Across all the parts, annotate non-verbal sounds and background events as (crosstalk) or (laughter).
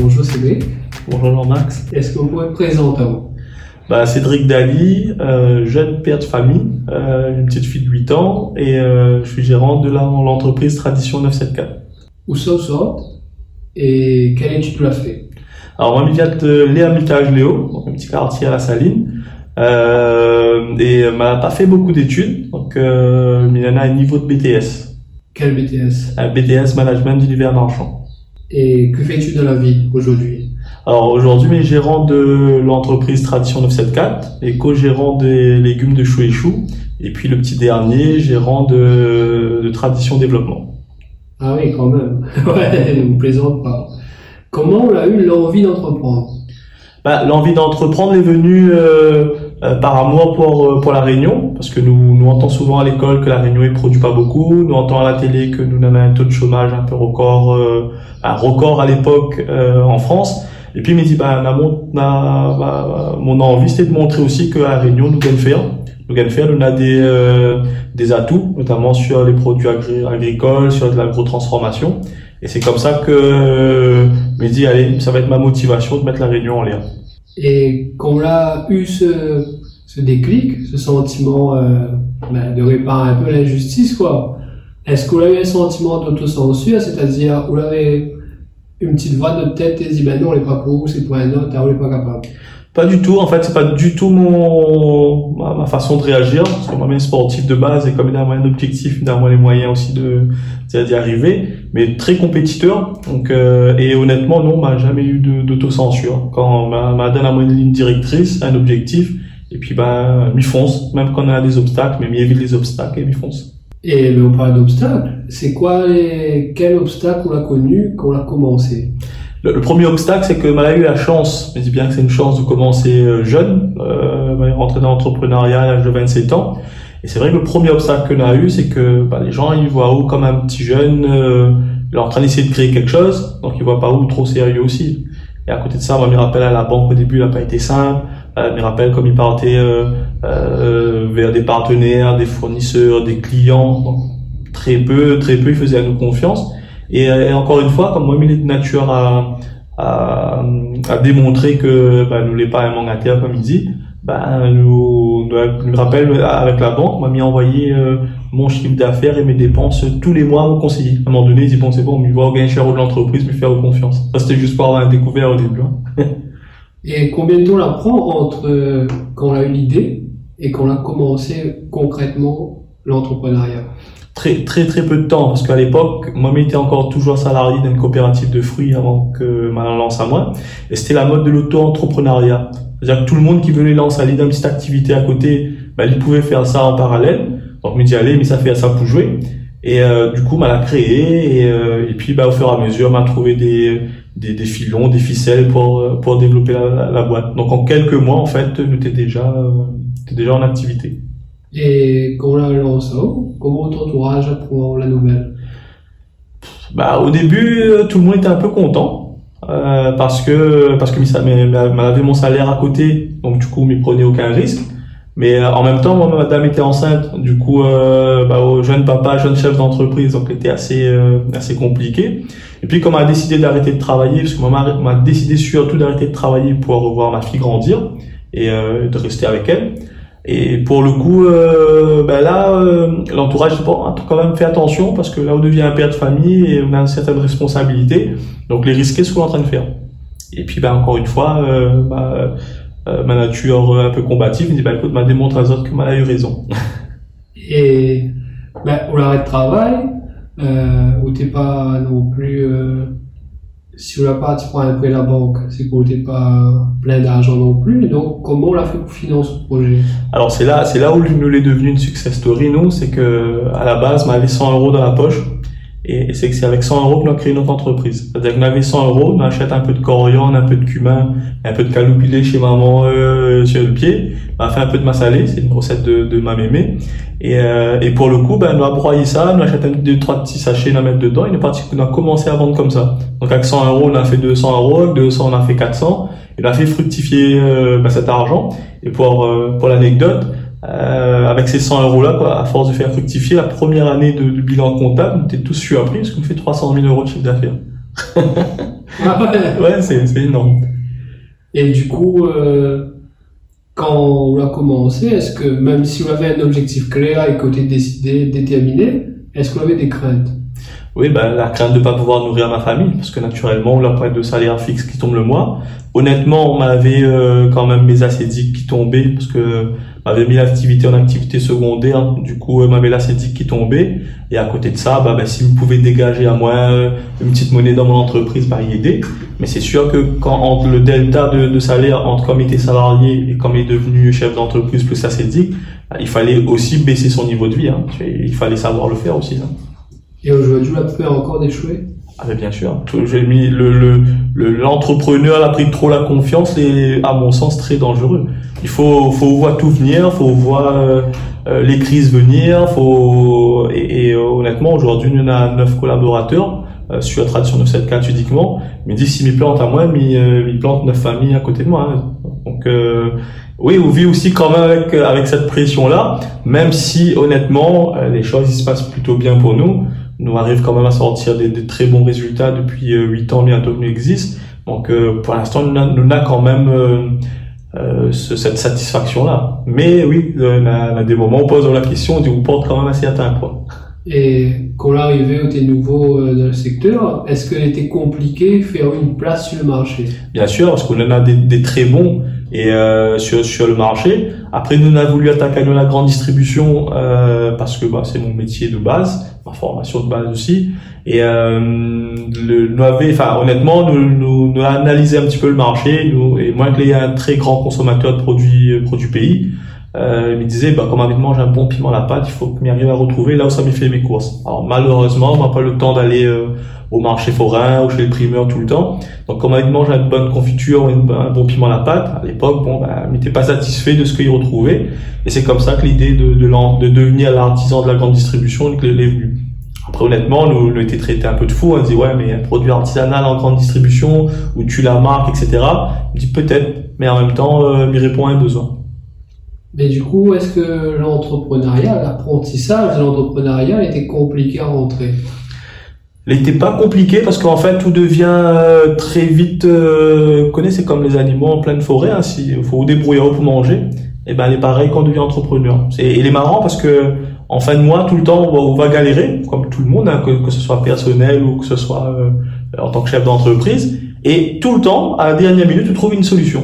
bonjour Cédric. Bonjour Jean-Max. Est-ce que vous pouvez présenter bah, Cédric Dali, euh, jeune père de famille, euh, une petite fille de 8 ans et euh, je suis gérant de l'entreprise Tradition 974. Où ça, où ça Et quelle étude tu l'as fait? Alors moi, je viens de Léa Léo, donc un petit quartier à la Saline. Euh, et m'a pas fait beaucoup d'études, donc euh, il y en a un niveau de BTS. Quel BTS Un BTS Management d'univers marchand. Et que fais-tu dans la vie aujourd'hui? Alors aujourd'hui, mes gérant de l'entreprise Tradition 974 et co-gérant des légumes de chou et chou. Et puis le petit dernier, gérant de, de Tradition Développement. Ah oui, quand même. (laughs) ouais, ne me plaisante pas. Comment on a eu l'envie d'entreprendre? Bah, L'envie d'entreprendre est venue euh, euh, par amour pour euh, pour la Réunion, parce que nous nous entendons souvent à l'école que la Réunion ne produit pas beaucoup, nous entendons à la télé que nous avons un taux de chômage un peu record, euh, un record à l'époque en France. Et puis il me dit bah, mon, ma, mon envie c'était de montrer aussi que la Réunion nous gagne faire. Nous gagne faire, nous a des des atouts, notamment sur les produits agricoles, sur de l'agro-transformation. Et c'est comme ça que me dit allez, ça va être ma motivation de mettre la Réunion en l'air. Et quand on a eu ce, déclic, ce sentiment euh, ben, de réparer un peu l'injustice, quoi, est-ce qu'on a eu un sentiment d'autocensure, c'est-à-dire vous avez une petite voix de tête et dit ben non, on n'est pas pour c'est pour un autre, on n'est pas capable pas du tout. En fait, c'est pas du tout mon ma, façon de réagir parce que moi-même sportif de base et comme il a un objectif, il a les moyens aussi de d'y arriver, mais très compétiteur. Donc euh, et honnêtement, non, m'a jamais eu d'autocensure. Quand m'a m'a donné une ligne directrice, un objectif, et puis bah m'y fonce. Même quand on a des obstacles, mais m'y évite les obstacles et m'y fonce. Et le on d'obstacles. C'est quoi les quel obstacle on a connu quand on a commencé? Le, premier obstacle, c'est que a eu la chance, je dis bien que c'est une chance de commencer euh, jeune, euh, rentrer dans l'entrepreneuriat à l'âge de 27 ans. Et c'est vrai que le premier obstacle qu'on a eu, c'est que bah, les gens ils voient où comme un petit jeune, euh, il est en train d'essayer de créer quelque chose, donc ils voient pas où trop sérieux aussi. Et à côté de ça, moi, je me rappelle à la banque au début, n'a pas été simple. Euh, je me rappelle comme il partait euh, euh, vers des partenaires, des fournisseurs, des clients. Donc, très peu, très peu, il faisait à nous confiance. Et, euh, encore une fois, comme moi, il est de nature à, à, à démontrer que bah, nous n'est pas un mandataire, comme il dit, bah, nous, nous, rappelle avec la banque, m'a mis envoyé euh, mon chiffre d'affaires et mes dépenses tous les mois au conseiller. À un moment donné, il dit bon c'est bon, il va cher de l'entreprise, lui faire confiance. Ça c'était juste pour avoir un découvert au début. Hein. (laughs) et combien de temps la prend entre euh, quand on a eu l'idée et quand on a commencé concrètement l'entrepreneuriat. Très très très peu de temps parce qu'à l'époque moi j'étais encore toujours salarié d'une coopérative de fruits avant que ma lance à moi. Et c'était la mode de l'auto-entrepreneuriat. C'est-à-dire que tout le monde qui venait lancer une petite activité à côté bah, il pouvait faire ça en parallèle. Donc me dit allez mais ça fait ça pour jouer. Et euh, du coup m'a l'a créé et, euh, et puis bah, au fur et à mesure m'a trouvé des, des, des filons des ficelles pour pour développer la, la, boîte. Donc en quelques mois en fait nous étions déjà euh, déjà en activité et on la lance, comment ton entourage apprend la nouvelle? Bah au début, euh, tout le monde était un peu content euh, parce que parce que ça m'avait mon salaire à côté, donc du coup, m'y prenait aucun risque. Mais euh, en même temps, moi, madame était enceinte, du coup, bah, jeune papa, jeune chef d'entreprise, donc c'était assez assez compliqué. Et puis, comme on a décidé d'arrêter de travailler, parce que maman m'a décidé surtout d'arrêter de travailler pour revoir ma fille grandir et de rester avec elle. Et pour le coup, euh, ben là, euh, l'entourage bon, a quand même fait attention parce que là, on devient un père de famille et on a une certaine responsabilité. Donc, les risquer ce qu'on est en train de faire. Et puis, ben, encore une fois, euh, bah, euh, ma nature un peu combative me dit, ben, écoute, m'a démontré à autres que m'a eu raison. (laughs) et ben, l'arrêt de travail, où t'es pas non plus si on n'a pas, tu prends un prêt la banque, c'est qu'on n'était pas plein d'argent non plus. Donc, comment on l'a fait pour financer ce projet? Alors, c'est là, c'est là où nous l'est devenu une success story, nous. C'est que, à la base, on avait 100 euros dans la poche. Et, c'est que c'est avec 100 euros qu'on a créé notre entreprise. C'est-à-dire qu'on avait 100 euros, on achète un peu de coriandre, un peu de cumin, un peu de caloupilé chez maman euh, sur le pied. On a fait un peu de massalé, c'est une recette de, de ma mémé. Et, euh, et pour le coup, ben, on a broyé ça, on a acheté deux, trois petits sachets, on a mettre dedans. Et est parti, on a commencé à vendre comme ça. Donc avec 100 euros, on a fait 200 euros, avec 200, on a fait 400. Et on a fait fructifier euh, ben, cet argent. Et pour, euh, pour l'anecdote, euh, avec ces 100 euros là, quoi, à force de faire fructifier, la première année de, bilan comptable, on était tous surpris parce qu'on fait 300 000 euros de chiffre d'affaires. Ah ouais. (laughs) Ouais, c'est c'est énorme. Et du coup, euh, quand on a commencé, est-ce que même si on avait un objectif clair et côté décidé, déterminé, est-ce qu'on avait des craintes? Oui, ben, la crainte de pas pouvoir nourrir ma famille, parce que naturellement, on n'a pas de salaire fixe qui tombe le mois. Honnêtement, on m'avait euh, quand même mes acédiques qui tombaient, parce que on m'avait mis l'activité en activité secondaire, du coup, m'avait l'acédique qui tombait. Et à côté de ça, bah, ben, si vous pouvez dégager à moi euh, une petite monnaie dans mon entreprise, bah, y aider. Mais c'est sûr que quand entre le delta de, salaire entre comme était salarié et comme est devenu chef d'entreprise plus acédique, bah, il fallait aussi baisser son niveau de vie. Hein. Il fallait savoir le faire aussi. Hein. Et aujourd'hui, on peut encore d'échouer Ah bien sûr. J'ai mis le le- le- l'entrepreneur a pris trop la confiance et à mon sens très dangereux. Il faut faut voir tout venir, faut voir euh, euh, les crises venir, faut et, et, euh, honnêtement aujourd'hui on a neuf collaborateurs euh, sur la tradition 974 uniquement. Mais dit si m'y plante à moi, m'y euh, m'y plante neuf familles à côté de moi. hein. Donc euh, oui, on vit aussi quand même avec avec cette pression là, même si honnêtement les choses se passent plutôt bien pour nous nous arrive quand même à sortir des, des très bons résultats depuis euh, 8 ans bientôt que nous existe. Donc euh, pour l'instant, nous n'a- quand même euh, ce- cette satisfaction-là. Mais oui, on a, on a des moments où on pose la question, on dit on porte quand même assez atteint. Quoi. Et quand on est arrivé, on était nouveau dans le secteur, est-ce qu'il était compliqué de faire une place sur le marché? Bien sûr, parce qu'on en a des, des très bons et euh, sur, sur le marché. Après, nous on a voulu attaquer la grande distribution euh, parce que bah, c'est mon métier de base, ma formation de base aussi. Et euh, le, nous avait, enfin honnêtement, nous, nous, nous analysé un petit peu le marché. Nous, et moi, qui est un très grand consommateur de produits euh, produits pays, euh, il me disait, bah, comme de manger un bon piment à la pâte, il faut que m'y arrive à retrouver là où ça m'y fait mes courses. Alors malheureusement, on n'a pas le temps d'aller euh, au marché forain ou chez le primeur tout le temps. Donc, comme il mange une bonne confiture un bon piment à la pâte, à l'époque, bon, ben, il n'était pas satisfait de ce qu'il retrouvait. Et c'est comme ça que l'idée de, devenir l'artisan de la grande distribution l'est venue. Après, honnêtement, nous, nous était traité un peu de fou. On dit, ouais, mais un produit artisanal en grande distribution, où tu la marque, etc. On dit, peut-être, mais en même temps, euh, il répond à un besoin. Mais du coup, est-ce que l'entrepreneuriat, l'apprentissage de l'entrepreneuriat était compliqué à rentrer N'était pas compliqué parce qu'en fait tout devient euh, très vite. Euh, connaissez comme les animaux en pleine forêt, hein, s'il faut débrouiller pour manger. Et ben il est pareil quand on devient entrepreneur. C'est, il est marrant parce que en fin de mois tout le temps on va, on va galérer comme tout le monde, hein, que, que ce soit personnel ou que ce soit euh, en tant que chef d'entreprise. Et tout le temps à la dernière minute tu trouves une solution.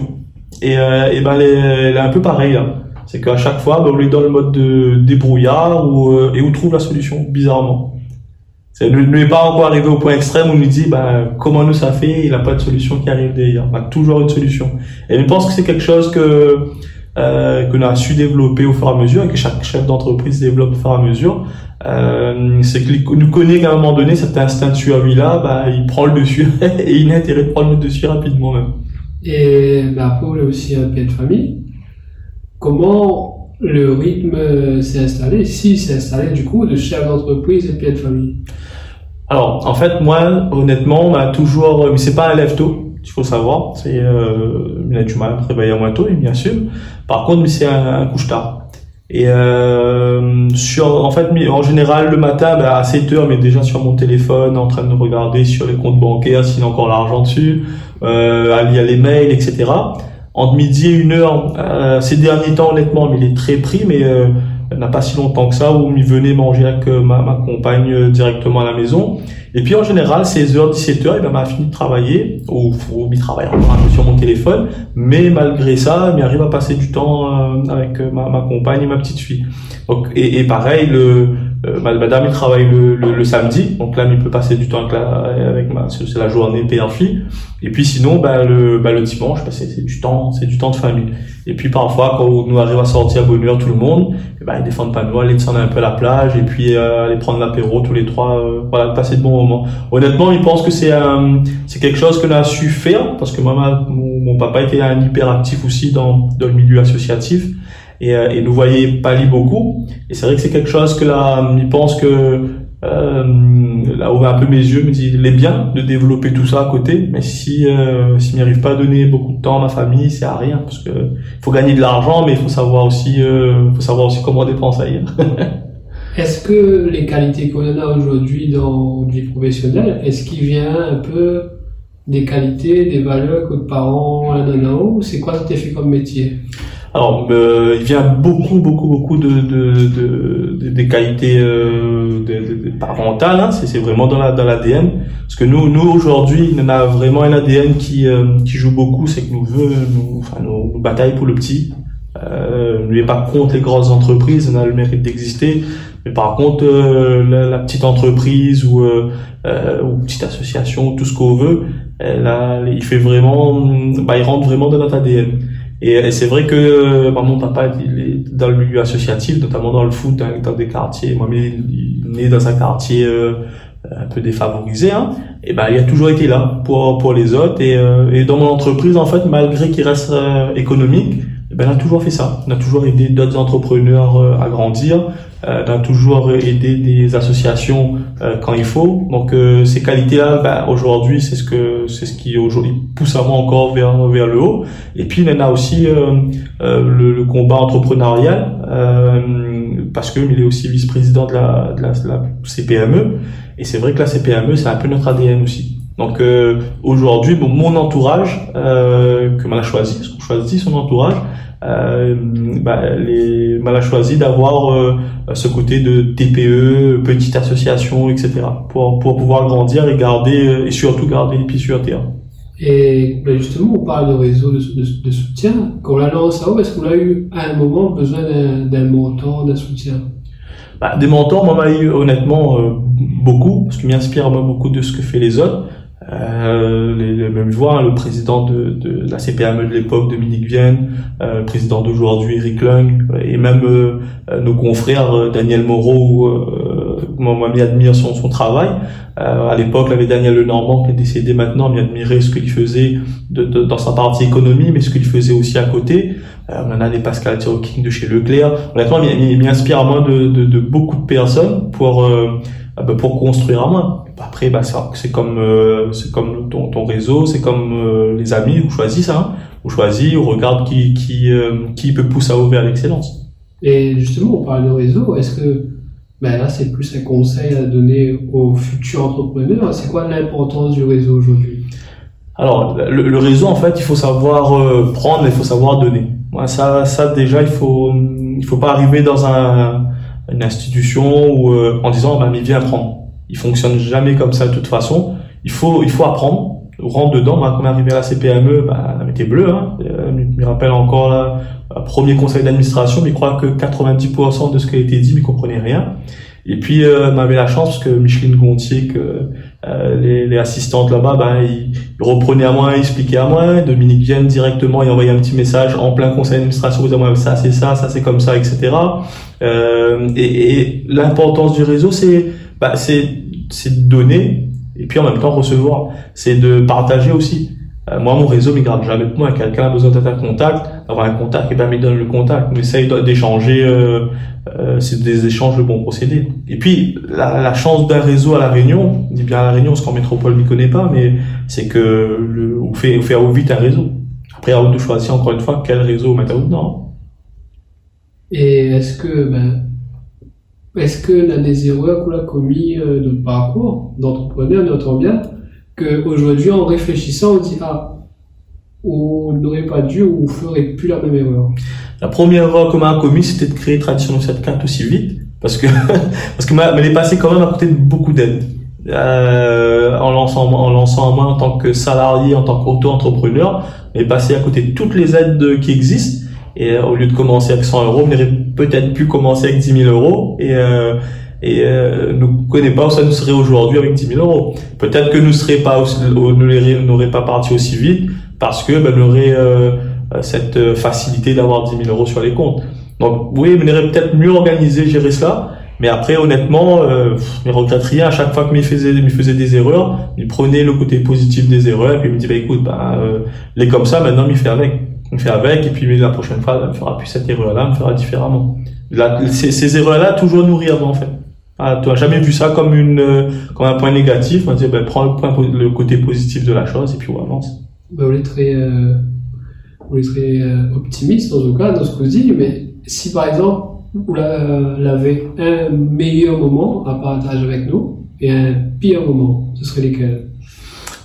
Et, euh, et ben elle est, est un peu pareil là. C'est qu'à chaque fois ben, on lui donne le mode de débrouillard ou, euh, et on trouve la solution bizarrement. C'est ne ne est pas encore arrivé au point extrême où on lui dit bah, comment nous ça fait, il n'a pas de solution qui arrive derrière. On a toujours une solution. Et je pense que c'est quelque chose que euh, qu'on a su développer au fur et à mesure et que chaque chef d'entreprise développe au fur et à mesure. Euh, c'est qu'il nous connaît qu'à un moment donné cet instinct de survie là, bah, il prend le dessus (laughs) et il a intérêt de prendre le dessus rapidement même. Et bah, on est aussi un père de famille. Comment le rythme euh, s'est installé, si s'est installé du coup, de chef d'entreprise et père de famille? Alors, en fait, moi, honnêtement, on m'a toujours, mais c'est pas un lève tôt, il faut savoir. C'est, euh, il a du mal à me réveiller moins tôt, bien sûr. Par contre, c'est un, un couche tard. Et euh, sur, en fait, en général, le matin, bah, à 7 heures, mais déjà sur mon téléphone, en train de regarder sur les comptes bancaires s'il y a encore l'argent dessus, euh, à lire les mails, etc. Entre midi et une heure, euh, ces derniers temps, honnêtement, il est très pris, mais il n'a pas si longtemps que ça où il venait manger avec euh, ma, compagne euh, directement à la maison. Et puis en général, 16h, 17h, il m'a fini de travailler, ou, ou il travaille encore un peu sur mon téléphone, mais malgré ça, il arrive à passer du temps euh, avec ma, compagne et ma petite fille. Donc, et pareil, le, euh, ma- madame, il travaille le, le, le samedi, donc là, il peut passer du temps avec, la, avec ma, c'est la journée père-fille. Et puis sinon, bah, le, bah, le dimanche, bah, c'est du temps, c'est du temps de famille. Et puis parfois, quand on nous arrive à sortir à bonne heure tout le monde, eh ben, ils défendent pas nous, aller descendre un peu à la plage et puis euh, aller prendre l'apéro tous les trois, euh, voilà, passer de bons moments. Honnêtement, ils pensent que c'est un, c'est quelque chose qu'on a su faire parce que moi, ma- mon, mon papa était un hyperactif aussi dans, dans le milieu associatif et, euh, et nous voyait pas lire beaucoup. Et c'est vrai que c'est quelque chose que là, ils pensent que euh, là ouvert un peu mes yeux, me dit il est bien de développer tout ça à côté, mais si euh, s'il n'y arrive pas à donner beaucoup de temps à ma famille, c'est à rien parce que faut gagner de l'argent, mais il faut savoir aussi euh, faut savoir aussi comment dépenser. (laughs) Est-ce que les qualités qu'on a aujourd'hui dans vie professionnelle, est-ce qu'il vient un peu des qualités, des valeurs que parents en ou c'est quoi ça t'est fait comme métier? Alors, euh, il vient beaucoup, beaucoup, beaucoup de, de, de, des qualités euh, de, parentales. Hein. c'est vraiment dans la dans l'ADN. Parce que nous, nous aujourd'hui, on a vraiment un ADN qui euh, qui joue beaucoup. C'est que nous veut, nous, enfin, nous, nous bataille pour le petit. Euh, n'est pas contre les grosses entreprises. On a le mérite d'exister. Mais par contre, euh, la, petite entreprise ou euh, ou petite association, tout ce qu'on veut, là, il fait vraiment, bah, il rentre vraiment dans notre ADN. Et, c'est vrai que euh, mon papa il est dans le milieu associatif, notamment dans le foot, dans, dans des quartiers. Moi, il, est né dans un quartier euh, un peu défavorisé. Hein, et ben, il a toujours été là pour pour les autres. Et, euh, et dans mon entreprise, en fait, malgré qu'il reste économique, eh ben, on a toujours fait ça. On a toujours aidé d'autres entrepreneurs à grandir. Euh, on a toujours aidé des associations euh, quand il faut. Donc euh, ces qualités-là, ben, aujourd'hui, c'est ce que c'est ce qui aujourd'hui pousse à moi encore vers vers le haut. Et puis en a aussi le, le, combat entrepreneurial parce que il est aussi vice-président de la, de la, de la CPME. Et c'est vrai que la CPME, c'est un peu notre ADN aussi. Donc aujourd'hui, bon, mon entourage que m'en a choisi, qu'on choisit son entourage, euh, bah, les, mal a choisi d'avoir euh, ce côté de TPE, petite association, etc. pour, pour pouvoir grandir et garder euh, et surtout garder les pieds sur terre. Et bah, justement, on parle de réseau de, de, soutien. Quand on l'a lancé, est-ce qu'on a eu à un moment besoin d'un mentor, d'un soutien? Bah, Des mentors, moi, m'a eu honnêtement beaucoup, parce qu'il m'inspire moi beaucoup de ce que fait les autres. Euh, les, les, même voix, hein, le président de, de, la CPME de l'époque, Dominique Vienne, euh, le président d'aujourd'hui, Eric Lung, et même euh, nos confrères, euh, Daniel Moreau, euh, moi, admire son, son travail. Euh, à l'époque, il avait Daniel Lenormand qui est décédé maintenant, mais admirait ce qu'il faisait de, de, dans sa partie économie, mais ce qu'il faisait aussi à côté. on en a des Pascal King de chez Leclerc. Honnêtement, il, m'inspire à moi de, de, de, beaucoup de personnes pour, bah, pour construire à moi. Après, bah, c'est comme, euh, c'est comme ton, ton réseau, c'est comme euh, les amis, vous choisissez ça. Hein. Vous choisissez, on regarde qui, qui, euh, qui peut pousser à ouvrir l'excellence. Et justement, on parle de réseau. Est-ce que ben là, c'est plus un conseil à donner aux futurs entrepreneurs? C'est quoi l'importance du réseau aujourd'hui? Alors, le, le, réseau, en fait, il faut savoir prendre, il faut savoir donner. Ouais, ça, ça déjà, il faut, il faut pas arriver dans un, une institution où, en disant, bah, mais viens prendre il fonctionne jamais comme ça de toute façon. Il faut, il faut apprendre. Rentre dedans. Bah, quand on est arrivé à la CPME, bah, elle était bleue. Hein. Euh, je me rappelle encore là, premier conseil d'administration, mais je crois que 90% de ce qui a été dit, mais comprenait rien. Et puis, euh, on avait la chance parce que Micheline Gontier, que euh, les, les, assistantes là-bas, ben, ils, reprenaient à moi, ils expliquaient à moi. Dominique Vienne directement, il envoyait un petit message en plein conseil d'administration, vous moi ça c'est ça, ça c'est comme ça, etc. Euh, et, et l'importance du réseau, c'est bah, c'est de donner et puis en même temps recevoir. C'est de partager aussi. Euh, moi, mon réseau, garde jamais de moi. Quelqu'un a besoin d'être un contact, avoir un contact, et ben, il donne le contact. On essaye d'échanger, euh, euh, c'est des échanges de bons procédés. Et puis, la, la chance d'un réseau à La Réunion, on dit bien à La Réunion, parce qu'en métropole, on ne connaît pas, mais c'est que le, on fait, on fait vite un réseau. Après, à vous de choisir encore une fois quel réseau mettre à dedans. Et est-ce que, ben, est-ce que l'un des erreurs qu'on a commis euh, de parcours d'entrepreneur, entend bien qu'aujourd'hui, en réfléchissant, on dit ah, on n'aurait pas dû ou on ferait plus la même erreur La première erreur qu'on a commis, c'était de créer Tradition 74 aussi vite, parce que (laughs) parce que elle est passée quand même à côté de beaucoup d'aide. Euh, en lançant en lançant main en tant que salarié, en tant qu'auto-entrepreneur, est passée à côté de toutes les aides qui existent et euh, au lieu de commencer avec 100 euros, on aurait peut-être pu commencer avec 10 000 euros et euh, et euh, ne connaît pas où ça nous serait aujourd'hui avec 10 000 euros. Peut-être que nous serait pas n'aurait pas parti aussi vite parce que ben, on aurait euh, cette facilité d'avoir 10 000 euros sur les comptes. Donc oui, on aurait peut-être mieux organisé, gérer cela. Mais après, honnêtement, euh, je regrette rien. À chaque fois que me faisait, me faisait des erreurs, il prenait le côté positif des erreurs et puis il me dit, bah écoute, bah, euh, les comme ça, maintenant, il fait avec on fait avec, et puis la prochaine fois, elle ne fera plus cette erreur-là, elle me fera différemment. ces, ces erreurs-là, toujours nourrir avant, en fait. Ah, tu n'as jamais vu ça comme une euh, comme un point négatif, on dit ben, prends le, point, le côté positif de la chose et puis on avance. Ben, on est très, euh, on est très euh, optimiste dans ce cas, dans ce que vous dites, mais si par exemple vous l'avez un meilleur moment à partager avec nous et un pire moment Ce serait lesquels?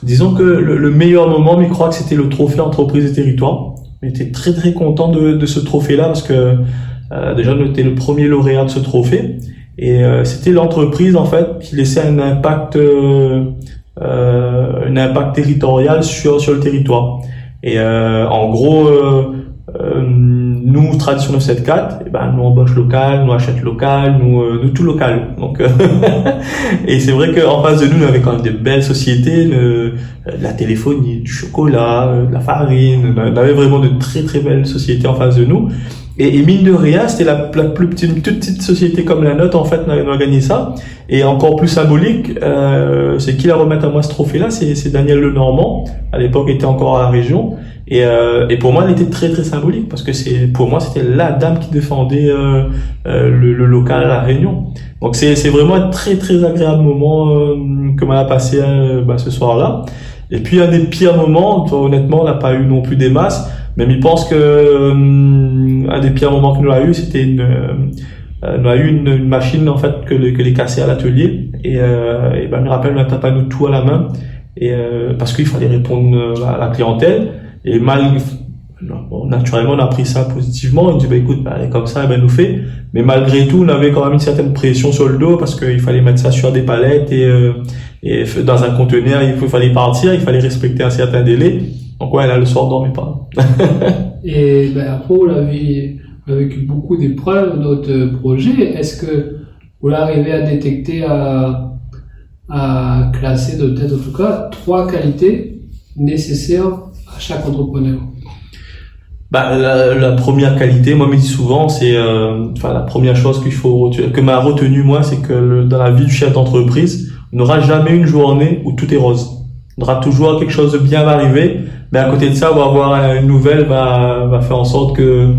Disons que le, meilleur moment, mais je crois que c'était le trophée entreprise et territoire. On était très très content de, de ce trophée-là parce que euh, déjà on était le premier lauréat de ce trophée et euh, c'était l'entreprise en fait qui laissait un impact euh, euh un impact territorial sur sur le territoire. Et en gros nous, tradition 974, eh ben, nous embauche local, nous achète local, nous, euh, nous tout local. Donc, euh, (laughs) et c'est vrai qu'en face de nous, on avait quand même des belles sociétés, le, la téléphonie, du chocolat, euh, la farine. On avait vraiment de très très belles sociétés en face de nous. Et, mine de rien, c'était la, plus petite, toute petite société comme la nôtre, en fait, on a, gagné ça. Et encore plus symbolique, euh, c'est qui la remettre à moi ce trophée-là, c'est Daniel Lenormand. À l'époque, était encore à la région. Et, euh, et pour moi, elle était très très symbolique parce que c'est pour moi c'était la dame qui défendait euh, euh, le, le, local à la Réunion. Donc c'est c'est vraiment un très très agréable moment euh, que m'a passé euh, bah, ce soir-là. Et puis un des pires moments, honnêtement, on n'a pas eu non plus des masses, mais il pense que un des pires moments que nous a eu, c'était une on a eu une, une, machine en fait que, que les cassés à l'atelier et, et ben, me rappelle on a tapé tout à la main et parce qu'il fallait répondre à la clientèle et mal, naturellement, on a pris ça positivement. On dit, bah, écoute, bah, comme ça, ben, nous fait. Mais malgré tout, on avait quand même une certaine pression sur le dos parce qu'il fallait mettre ça sur des palettes et, euh, et dans un conteneur, il fallait partir, il fallait respecter un certain délai. Donc ouais, là, le soir, on dormait pas. (laughs) et ben, après, vous avez vécu beaucoup d'épreuves notre projet. Est-ce que vous arrivez à détecter, à, à classer de peut-être en tout cas trois qualités nécessaires chaque entrepreneur bah, la, première qualité, moi, je me dis souvent, c'est, euh, la première chose qu'il faut, que m'a retenu moi, c'est que dans la vie du chef d'entreprise, on n'aura jamais une journée où tout est rose. On aura toujours quelque chose de bien va arriver, mais à côté de ça, on va avoir une nouvelle, va, va faire en sorte que,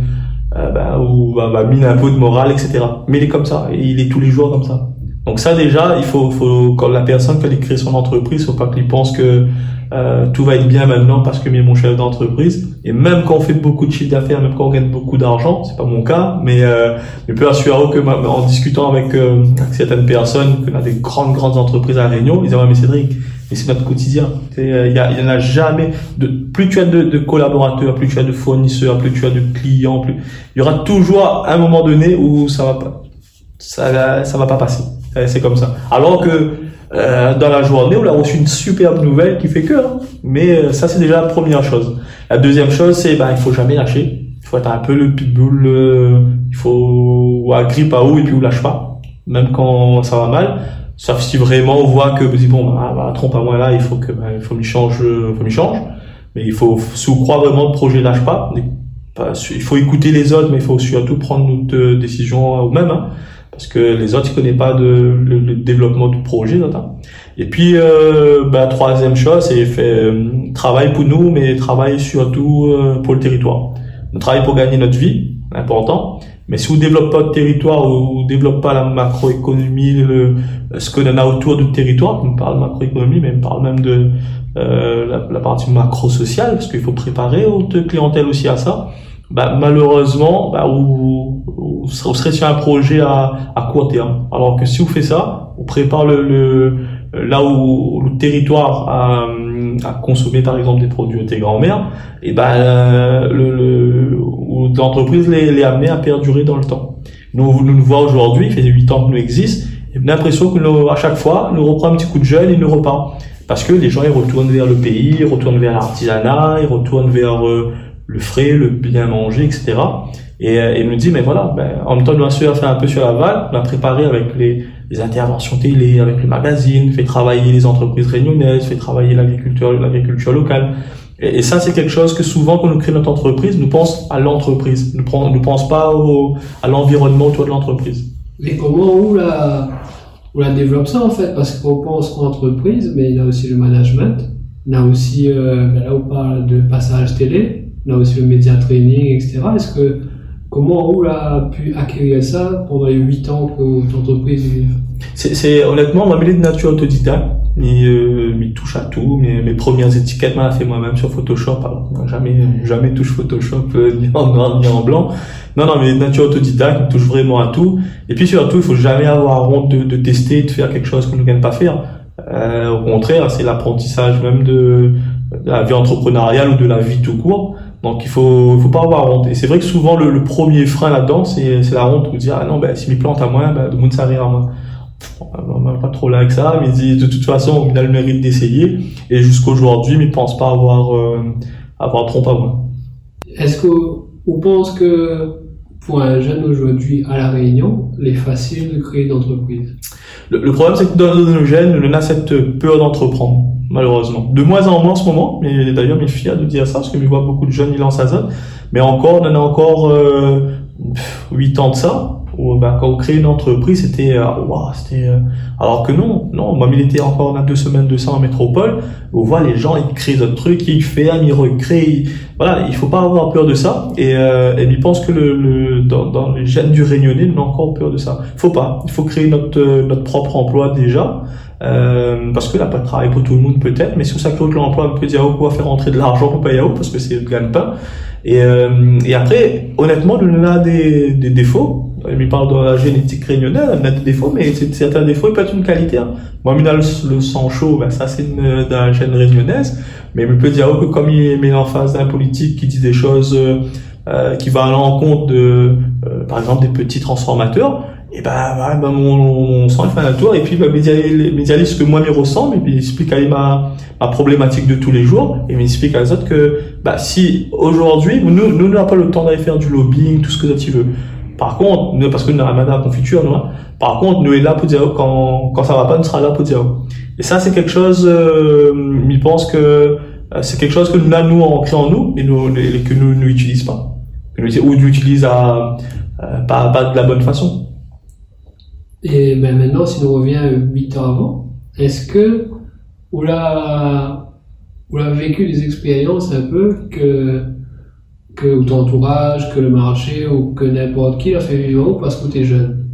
euh, bah, ou va, va miner un peu de morale, etc. Mais il est comme ça, il est tous les jours comme ça. Donc ça déjà, il faut, faut quand la personne qui a créé son entreprise, faut pas qu'il pense que euh, tout va être bien maintenant parce que j'ai mon chef d'entreprise. Et même quand on fait beaucoup de chiffre d'affaires, même quand on gagne beaucoup d'argent, c'est pas mon cas, mais euh, je peux assurer que en discutant avec, euh, certaines personnes, qu'on a des grandes grandes entreprises à la Réunion, ils disent ouais mais Cédric, mais c'est notre quotidien. Euh, il y, y en a jamais de plus tu as de, de, collaborateurs, plus tu as de fournisseurs, plus tu as de clients, plus il y aura toujours un moment donné où ça va pas, ça ça va pas passer. C'est comme ça. Alors que euh, dans la journée, on a reçu une superbe nouvelle qui fait que. Hein. Mais euh, ça, c'est déjà la première chose. La deuxième chose, c'est ben, il faut jamais lâcher. Il faut être un peu le pitbull. Euh, il faut à grippe à haut et puis on lâche pas, même quand ça va mal. Sauf si vraiment on voit que bon, bah, bah, trompe à moi là, il faut que ben, il faut lui change, faut lui change. Mais il faut, si on croit vraiment le projet lâche pas, il faut écouter les autres, mais il faut surtout prendre notre décision nous-mêmes. Hein parce que les autres ne connaissent pas de, le, développement du projet notamment. Et puis euh, bah, troisième chose, c'est fait euh, travail pour nous, mais travail surtout euh, pour le territoire. On travaille pour gagner notre vie, important. Mais si on développe pas le territoire ou on développe pas la macroéconomie, le, ce qu'on a autour du territoire, on parle macroéconomie, mais on parle même de euh, la, la, partie macro-sociale, parce qu'il faut préparer notre clientèle aussi à ça bah, malheureusement, bah, vous, vous, serez sur un projet à, à court terme. Alors que si vous faites ça, vous prépare le, le là où le territoire a, a, consommé par exemple des produits intégrés en mer, et ben le, le l'entreprise les, les à perdurer dans le temps. Nous, nous nous voyons aujourd'hui, il fait 8 ans que nous existons, et l'impression que à chaque fois, nous reprend un petit coup de jeune et nous repart. Parce que les gens ils retournent vers le pays, ils retournent vers l'artisanat, ils retournent vers euh, le frais, le bien manger, etc. Et euh, il me dit, mais voilà, ben, en même temps, nous, a fait un peu sur la vague, on a préparé avec les, interventions télé, avec le magazine, fait travailler les entreprises réunionnaises, fait travailler l'agriculture, l'agriculture locale. Et, ça, c'est quelque chose que souvent, quand nous créons notre entreprise, nous pensons à l'entreprise. Nous ne nous pense pas au, à l'environnement autour de l'entreprise. Et comment la, on la développe ça, en fait? Parce qu'on pense entreprise, mais il y a aussi le management. Il y a aussi, euh, ben là, on parle de passage télé on a aussi le média training, etc. Est-ce que comment vous a pu acquérir ça pendant les 8 ans que votre entreprise C'est honnêtement, ma mêlée de nature autodidacte, euh, mais touche à tout. Mes, premières étiquettes, m'a fait moi-même sur Photoshop. Alors, jamais, jamais touche Photoshop euh, ni en noir ni en blanc. Non, non, mais de nature autodidacte, touche vraiment à tout. Et puis surtout, il faut jamais avoir honte de, de tester, de faire quelque chose qu'on ne gagne pas faire. Euh, au contraire, c'est l'apprentissage même de, de, la vie entrepreneuriale ou de la vie tout court. Donc il faut, faut pas avoir honte. Et c'est vrai que souvent le, le premier frein là-dedans, c'est, c'est la honte de dire ah non, ben si mes plantes à moi, ben, de monde ça à moi. On n'a pas trop là avec ça, mais dit de toute façon, il a le mérite d'essayer. Et jusqu'aujourd'hui, mais il pense pas avoir, euh, avoir trompe à moi. Est-ce qu'on pense que pour un jeune aujourd'hui à La Réunion, il est facile de créer une entreprise? Le, le, problème, c'est que dans nos jeunes, on a cette peur d'entreprendre, malheureusement. De moins en moins en ce moment, mais d'ailleurs, je suis fier de dire ça, parce que je vois beaucoup de jeunes, ils lancent à ça. Mais encore, on en a encore euh, 8 ans de ça où bah, quand on crée une entreprise, c'était euh, wow, c'était euh, alors que non, non, moi il était encore dans deux semaines de ça en métropole, on voit les gens ils créent d'autres trucs, ils ferment, ils recréent, voilà, il faut pas avoir peur de ça et euh, et ils pensent que le, le dans, dans les gènes du Réunionnais, on a encore peur de ça. Faut pas, il faut créer notre notre propre emploi déjà. Euh, parce que là, pas de travail pour tout le monde peut-être, mais si on s'accroche l'emploi, on peut dire, oh, quoi faire rentrer de l'argent pour payer parce que c'est le gagne-pain. Et, euh, et après, honnêtement, on a des, des défauts, il parle de la génétique réunionnais, elle a des défauts, mais certains défauts, il peut être une qualité. Hein. Moi, il a le, sang chaud, ben, ça c'est de la gène réunionnaise, mais il peut dire que comme il met en face d'un politique qui dit des choses euh, qui va à l'encontre de, euh, par exemple, des petits transformateurs, et ben, ben, ben mon, mon sang fait un tour, et puis il va médialiser ce que moi me ressemble, et puis explique à ma, ma problématique de tous les jours, et il explique à les autres que bah, si aujourd'hui, nous, nous n'avons pas le temps d'aller faire du lobbying, tout ce que tu veux. Par contre, nous, parce que nous avons un confiture, nous, hein. par contre, nous est là pour dire quand, quand ça va pas, nous sera là pour dire. Et ça, c'est quelque chose, euh, il pense que euh, c'est quelque chose que nous, nous, on crée en nous et, nous, et que nous n'utilisons pas. Que nous, ou nous utilise à, euh, pas, pas de la bonne façon. Et ben maintenant, si nous revient 8 ans avant, est-ce que on a, on a vécu des expériences un peu que que ton entourage, que le marché ou que n'importe qui l'a fait vivre parce que tu es jeune?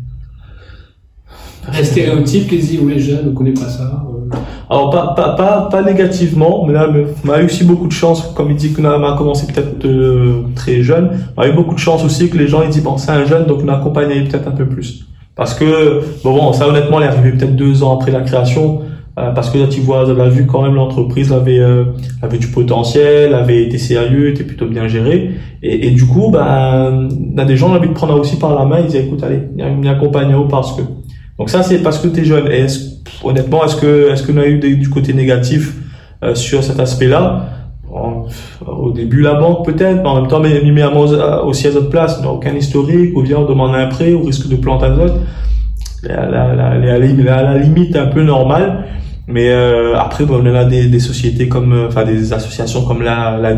Un stéréotype qui dit, oui, les jeunes, on connaît pas ça. Euh. Alors, pas, pas, pas, pas négativement, mais là, on a eu aussi beaucoup de chance, comme il dit qu'on a commencé peut-être euh, très jeune, on a eu beaucoup de chance aussi que les gens, ils bon, c'est un jeune, donc on accompagné peut-être un peu plus. Parce que, bon, bon, ça honnêtement, il est arrivé peut-être deux ans après la création, euh, parce que là tu vois la vue quand même l'entreprise avait euh, avait du potentiel avait été sérieux était plutôt bien géré et, et du coup ben a des gens ont envie de prendre aussi par la main ils disent écoute allez viens accompagner parce que. Donc ça c'est parce que tu es jeune. Et est honnêtement est-ce que est-ce qu'on a eu du côté négatif euh, sur cet aspect là au début la banque peut-être mais en même temps mais met aussi à notre place on n'a aucun historique ou bien on demande un prêt au risque de plante à la, la, la, la, limite un peu normale mais euh, après, bon, on a des, sociétés comme, euh, enfin des associations comme la, la.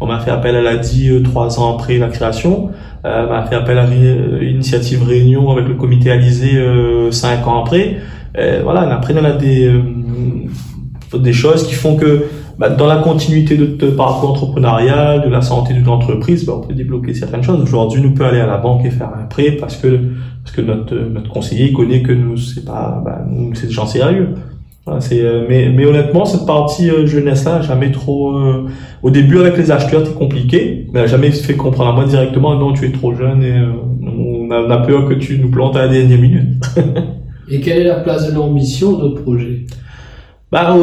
On m'a fait appel à la DI euh, trois ans après la création. Euh, on m'a fait appel à l'initiative Réunion avec le comité Alizé euh, cinq ans après. voilà, après on a des des choses qui font que bah, dans la continuité de ton parcours entrepreneurial, de la santé de l'entreprise, bah, on peut débloquer certaines choses. Aujourd'hui, nous peut aller à la banque et faire un prêt parce que parce que notre notre conseiller connaît que nous c'est pas bah, nous c'est des gens sérieux. C'est, euh, mais, mais honnêtement, cette partie euh, jeunesse-là, jamais trop. Euh, au début, avec les acheteurs, c'est compliqué, mais jamais fait comprendre à moi directement. Non, tu es trop jeune et on a, on, a, peur que tu nous plantes à la dernière minute. (laughs) et quelle est la place de l'ambition de notre projet? Bah,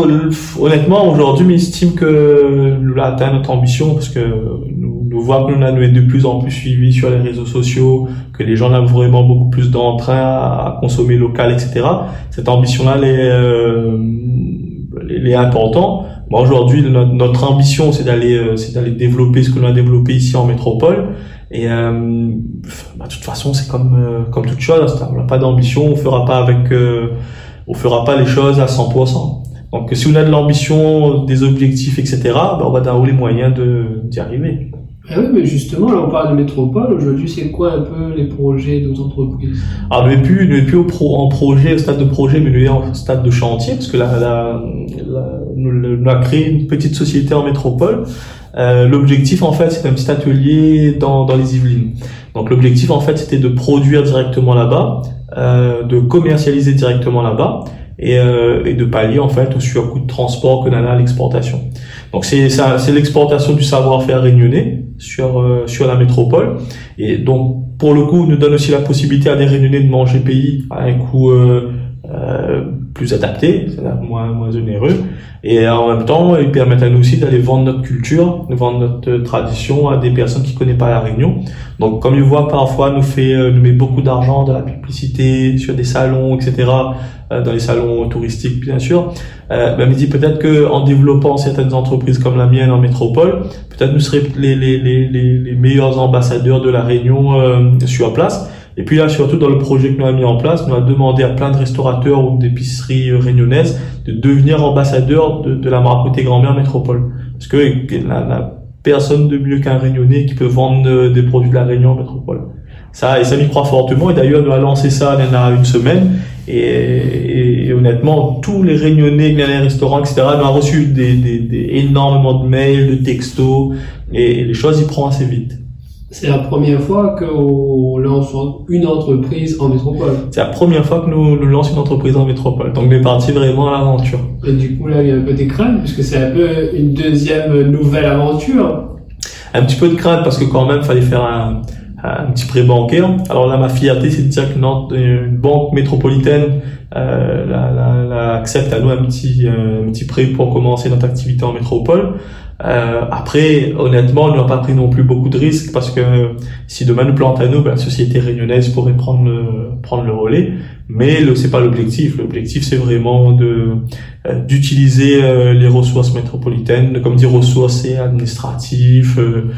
honnêtement, aujourd'hui, estime que nous atteint notre ambition parce que nous, nous voyons que nous avons de plus en plus suivi sur les réseaux sociaux, que les gens ont vraiment beaucoup plus d'entrain à consommer local, etc. Cette ambition-là, elle est, euh, elle est importante. Moi, aujourd'hui, notre, ambition, c'est d'aller, euh, c'est d'aller développer ce que l'on a développé ici en métropole. Et euh, bah, de toute façon, c'est comme euh, comme toute chose. On n'a pas d'ambition, on fera pas avec, euh, on fera pas les choses à 100%. Donc si on a de l'ambition, des objectifs, etc., ben, on va avoir les moyens d'y arriver. Ah oui, mais justement, là on parle de métropole, aujourd'hui c'est quoi un peu les projets de nos entreprises? Alors nous n'est plus, nous plus au pro, en projet, au stade de projet, mais nous sommes en stade de chantier, parce que là, là, nous, avons créé une petite société en métropole, Euh, l'objectif en fait, c'est un petit atelier dans, dans les Yvelines. Donc l'objectif en fait, c'était de produire directement là-bas, euh, de commercialiser directement là-bas et, euh, et de pallier en fait au surcoût de transport que l'on a à l'exportation. Donc c'est ça, c'est l'exportation du savoir-faire réunionnais sur euh, sur la métropole et donc pour le coup nous donne aussi la possibilité à des réunionnais de manger pays à un coût euh, euh, plus adapté, moins moins onéreux et en même temps ils permettent à nous aussi d'aller vendre notre culture, de vendre notre tradition à des personnes qui connaissent pas la Réunion. Donc comme ils voient parfois nous fait euh, nous met beaucoup d'argent dans la publicité sur des salons etc euh, dans les salons touristiques bien sûr. Euh, ben, dit peut-être que en développant certaines entreprises comme la mienne en métropole, peut-être nous serions les, meilleurs ambassadeurs de la Réunion euh, sur place. Et puis là, surtout dans le projet que nous avons mis en place, nous avons demandé à plein de restaurateurs ou d'épiceries réunionnaises de devenir ambassadeurs de, de la marque grand-mère métropole. Parce que la, la personne de mieux qu'un réunionnais qui peut vendre des produits de la Réunion en métropole. Ça, et ça m'y croit fortement. Et d'ailleurs, nous a lancé ça il y a une semaine. Et, et, honnêtement, tous les réunionnais, les restaurants, etc., nous ont reçu des, énormément de mails, de textos, et, les choses y prennent assez vite. C'est la première fois qu'on lance une entreprise en métropole. C'est la première fois que nous, nous lançons une entreprise en métropole. Donc, on est parti vraiment à l'aventure. Et du coup, là, il y a un peu des craintes, puisque c'est un peu une deuxième nouvelle aventure. Un petit peu de crainte, parce que quand même, il fallait faire un, un petit prêt bancaire. Alors là, ma fierté, c'est de dire qu'une banque métropolitaine euh, la, la, la, accepte à nous un petit, euh, un petit prêt pour commencer notre activité en métropole. Euh, après, honnêtement, on n'a pas pris non plus beaucoup de risques parce que si demain nous plante à nous, ben, la société réunionnaise pourrait prendre le, prendre le relais. Mais ce c'est pas l'objectif. L'objectif, c'est vraiment de d'utiliser euh, les ressources métropolitaines, comme dire ressources et administratifs, euh,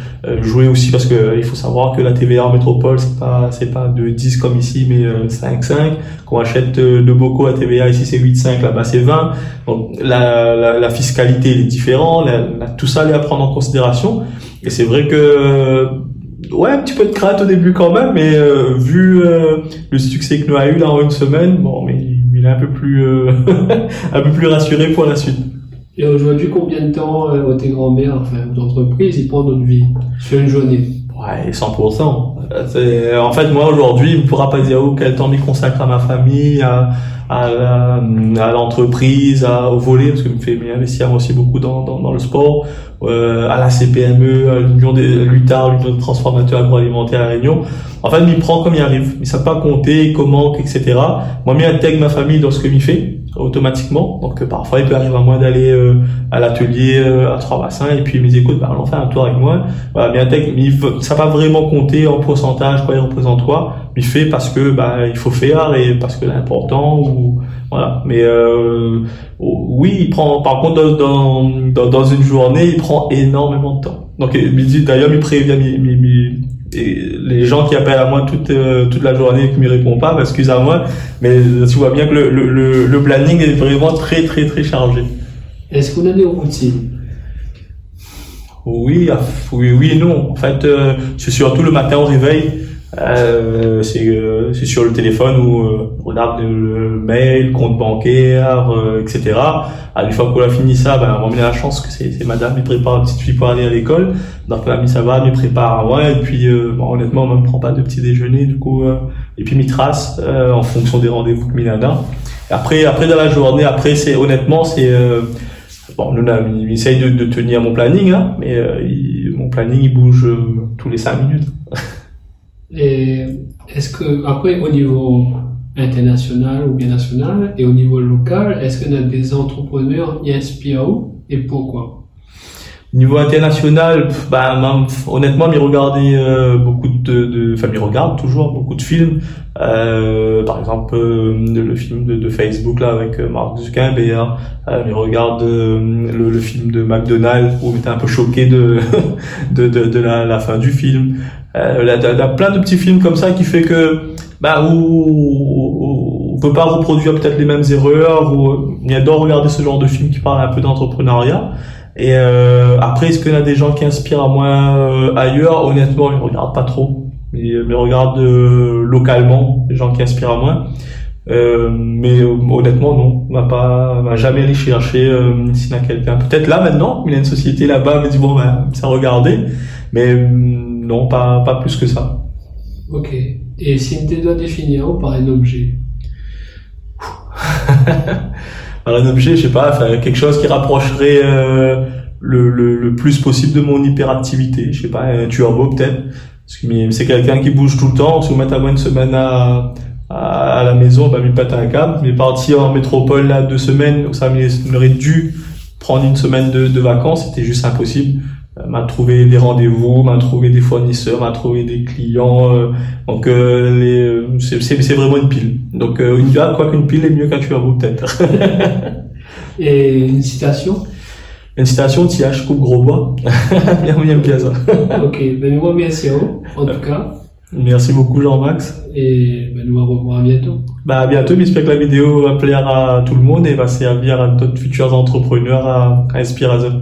jouer aussi parce que il faut savoir que la TVA en métropole, c'est pas c'est pas de 10 comme ici, mais 5-5. Qu'on achète de beaucoup à TVA ici, c'est 8-5, là-bas c'est 20. Donc la, la, la fiscalité est différente, tout ça est à prendre en considération. Et c'est vrai que ouais, un petit peu de crainte au début quand même, mais euh, vu euh, le succès que nous a eu là en une semaine, bon, mais il est un peu plus, euh, (laughs) un peu plus rassuré pour la suite. Et aujourd'hui, combien de temps euh, tes grands-mères, enfin, d'entreprises, ils prennent notre vie sur une journée? Ouais, 100%. En fait, moi aujourd'hui, il ne pourra pas dire oh, quel temps m'y consacre à ma famille, à, à l'entreprise, à, au volet, parce que me fait investir aussi beaucoup dans, dans, dans le sport, euh, à la CPME, à l'Union des l'UTAR, l'Union de transformateurs agroalimentaires à Réunion. En fait, m'y prend comme il arrive. Il ne sait pas compter, comment, etc. Moi, m'y intègre ma famille dans ce que m'y fait automatiquement. Donc euh, parfois il peut arriver à moi d'aller euh, à l'atelier euh, à trois bassins et puis il me dit écoute bah, on fait un tour avec moi. Voilà, tech, mais ça va vraiment compter en pourcentage quoi il représente quoi. Mais il fait parce que bah il faut faire et parce que c'est important ou voilà. Mais oui il prend par contre dans, dans, dans une journée il prend énormément de temps. Donc il d'ailleurs il prévient il, et les gens qui appellent à moi toute euh, toute la journée et qui me répondent pas, excuse-moi, mais tu vois bien que le, le, le, planning est vraiment très très très chargé. Est-ce qu'on a des routines? Oui, oui, oui et non. En fait, euh, c'est surtout le matin au réveil. Euh, c'est euh, sur le téléphone où euh, on regarde le, mail, compte bancaire, euh, etc. À une fois qu'on a fini ça, ben, on a la chance que c'est madame qui prépare une petite fille pour aller à l'école. Donc la ça va, me prépare ouais, et puis bon, honnêtement, on ne prend pas de petit déjeuner du coup. et puis me trace en fonction des rendez-vous que Milana. Après, après dans la journée, après c'est honnêtement c'est bon, nous on essaye de, de, tenir mon planning, hein, mais mon planning il bouge tous les cinq minutes. Et est-ce que, après, au niveau international ou bien national et au niveau local, est-ce qu'on a des entrepreneurs qui inspirent et pourquoi? Niveau international, bah, honnêtement, il regardait euh, beaucoup de, de, enfin, il regarde toujours beaucoup de films. Euh, par exemple, euh, le film de, de, Facebook là avec euh, Mark Zuckerberg. Euh, il regarde le, le, film de McDonald's où il était un peu choqué (laughs) de de, de, la, la, fin du film. Euh, y a plein de petits films comme ça qui fait que bah où, on peut pas reproduire peut-être les mêmes erreurs ou il adore regarder ce genre de film qui parle un peu d'entrepreneuriat et euh, après est-ce qu'il y a des gens qui inspirent à moi euh, ailleurs? Honnêtement ils regardent pas trop mais, mais regardent euh, localement les gens qui inspirent à moi Euh, mais honnêtement, non, on va pas, jamais aller chercher euh, s'il y a quelqu'un. Peut-être là maintenant, il y a une société là-bas, mais dit bon, ben, ça regardez, mais non, pas, pas plus que ça. Ok. Et si tu dois définir par un objet? (laughs) Par un objet, je sais pas, quelque chose qui rapprocherait euh, le, le, le, plus possible de mon hyperactivité. Je sais pas, un turbo peut-être. C'est quelqu'un qui bouge tout le temps. Vous mettez à moi une semaine à, à, la maison, bah, il pète un câble. Mais parti en métropole là deux semaines, ça m'aurait dû prendre une semaine de, de vacances, c'était juste impossible. Euh, m'a trouvé des rendez-vous, m'a trouvé des fournisseurs, m'a trouvé des clients. Euh, donc euh, les, c'est, vraiment une pile. Donc une quoi qu'une pile est mieux qu'un turbo peut-être. (laughs) Et une citation? Une citation, TH coupe gros bois. (laughs) bien, bien, bien ça. (laughs) ok, ben moi merci en tout cas. Merci beaucoup Jean-Max. Et ben, nous on revoir à bientôt. Bah à bientôt, j'espère que la vidéo va plaire à tout le monde et va servir à d'autres futurs entrepreneurs à, à Inspiration.